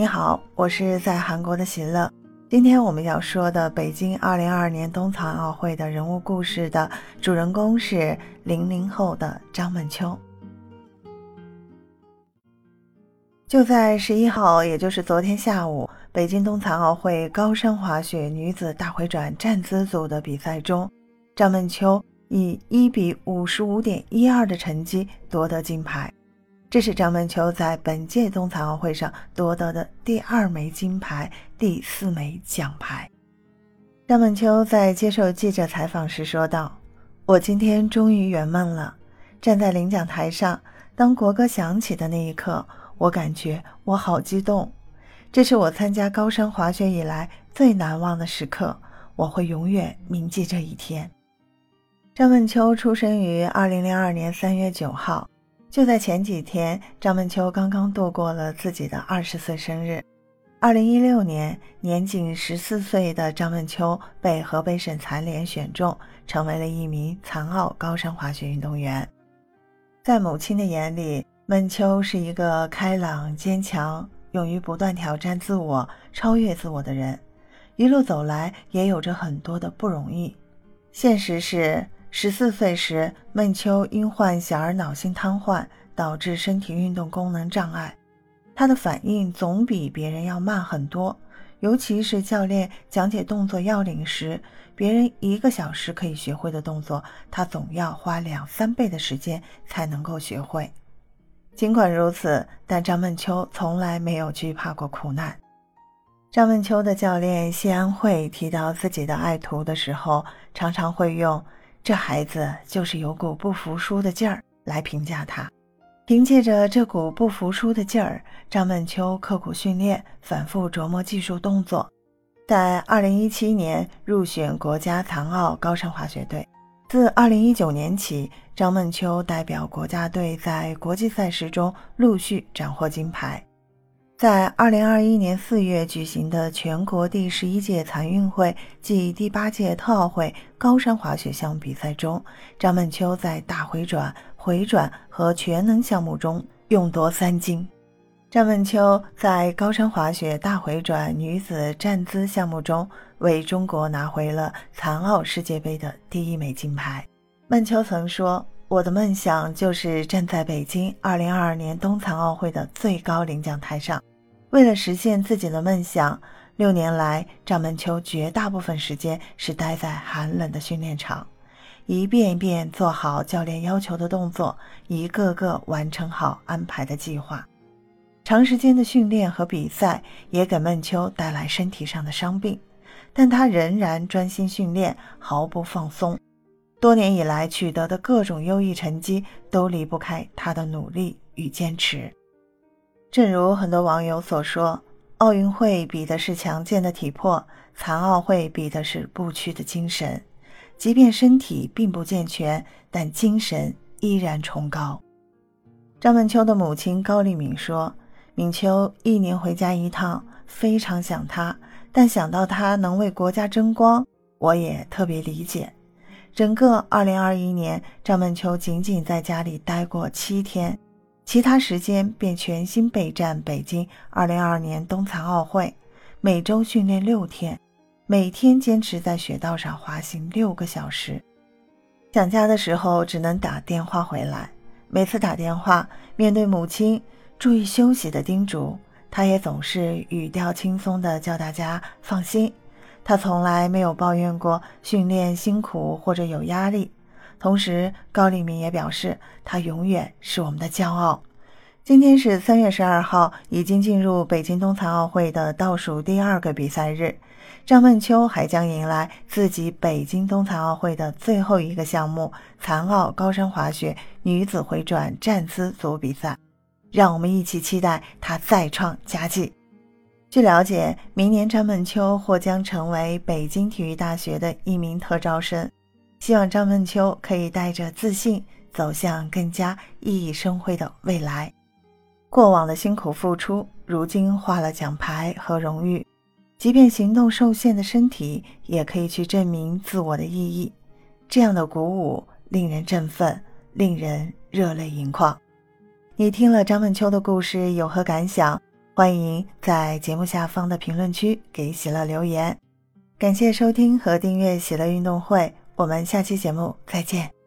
你好，我是在韩国的喜乐。今天我们要说的北京2022年冬残奥会的人物故事的主人公是零零后的张梦秋。就在十一号，也就是昨天下午，北京冬残奥会高山滑雪女子大回转站姿组的比赛中，张梦秋以一比五十五点一二的成绩夺得金牌。这是张梦秋在本届冬残奥会上夺得的第二枚金牌，第四枚奖牌。张梦秋在接受记者采访时说道：“我今天终于圆梦了，站在领奖台上，当国歌响起的那一刻，我感觉我好激动。这是我参加高山滑雪以来最难忘的时刻，我会永远铭记这一天。”张梦秋出生于二零零二年三月九号。就在前几天，张梦秋刚刚度过了自己的二十岁生日。二零一六年，年仅十四岁的张梦秋被河北省残联选中，成为了一名残奥高山滑雪运动员。在母亲的眼里，梦秋是一个开朗、坚强、勇于不断挑战自我、超越自我的人。一路走来，也有着很多的不容易。现实是。十四岁时，孟秋因患小儿脑性瘫痪，导致身体运动功能障碍。他的反应总比别人要慢很多，尤其是教练讲解动作要领时，别人一个小时可以学会的动作，他总要花两三倍的时间才能够学会。尽管如此，但张梦秋从来没有惧怕过苦难。张梦秋的教练谢安慧提到自己的爱徒的时候，常常会用。这孩子就是有股不服输的劲儿来评价他。凭借着这股不服输的劲儿，张梦秋刻苦训练，反复琢磨技术动作，在2017年入选国家残奥高山滑雪队。自2019年起，张梦秋代表国家队在国际赛事中陆续斩获金牌。在二零二一年四月举行的全国第十一届残运会暨第八届特奥会高山滑雪项目比赛中，张梦秋在大回转、回转和全能项目中勇夺三金。张梦秋在高山滑雪大回转女子站姿项目中为中国拿回了残奥世界杯的第一枚金牌。梦秋曾说：“我的梦想就是站在北京二零二二年冬残奥会的最高领奖台上。”为了实现自己的梦想，六年来，张梦秋绝大部分时间是待在寒冷的训练场，一遍一遍做好教练要求的动作，一个个完成好安排的计划。长时间的训练和比赛也给孟秋带来身体上的伤病，但他仍然专心训练，毫不放松。多年以来取得的各种优异成绩，都离不开他的努力与坚持。正如很多网友所说，奥运会比的是强健的体魄，残奥会比的是不屈的精神。即便身体并不健全，但精神依然崇高。张梦秋的母亲高丽敏说：“敏秋一年回家一趟，非常想他，但想到他能为国家争光，我也特别理解。”整个2021年，张梦秋仅仅在家里待过七天。其他时间便全心备战北京2022年冬残奥会，每周训练六天，每天坚持在雪道上滑行六个小时。想家的时候只能打电话回来，每次打电话，面对母亲注意休息的叮嘱，他也总是语调轻松地叫大家放心。他从来没有抱怨过训练辛苦或者有压力。同时，高丽敏也表示，他永远是我们的骄傲。今天是三月十二号，已经进入北京冬残奥会的倒数第二个比赛日。张梦秋还将迎来自己北京冬残奥会的最后一个项目——残奥高山滑雪女子回转站姿组比赛。让我们一起期待她再创佳绩。据了解，明年张梦秋或将成为北京体育大学的一名特招生。希望张梦秋可以带着自信走向更加熠熠生辉的未来。过往的辛苦付出，如今化了奖牌和荣誉。即便行动受限的身体，也可以去证明自我的意义。这样的鼓舞令人振奋，令人热泪盈眶。你听了张梦秋的故事有何感想？欢迎在节目下方的评论区给喜乐留言。感谢收听和订阅喜乐运动会，我们下期节目再见。